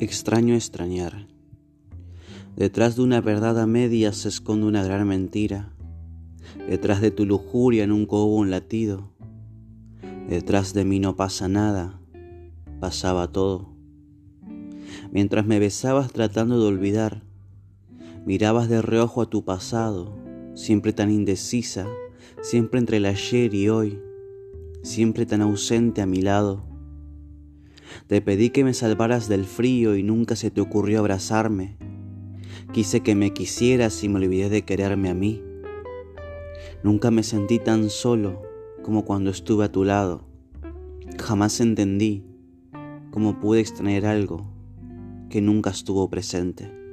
Extraño extrañar. Detrás de una verdad a se esconde una gran mentira. Detrás de tu lujuria nunca hubo un latido. Detrás de mí no pasa nada, pasaba todo. Mientras me besabas tratando de olvidar, mirabas de reojo a tu pasado, siempre tan indecisa, siempre entre el ayer y hoy, siempre tan ausente a mi lado te pedí que me salvaras del frío y nunca se te ocurrió abrazarme. Quise que me quisieras y me olvidé de quererme a mí. Nunca me sentí tan solo como cuando estuve a tu lado. Jamás entendí cómo pude extrañar algo que nunca estuvo presente.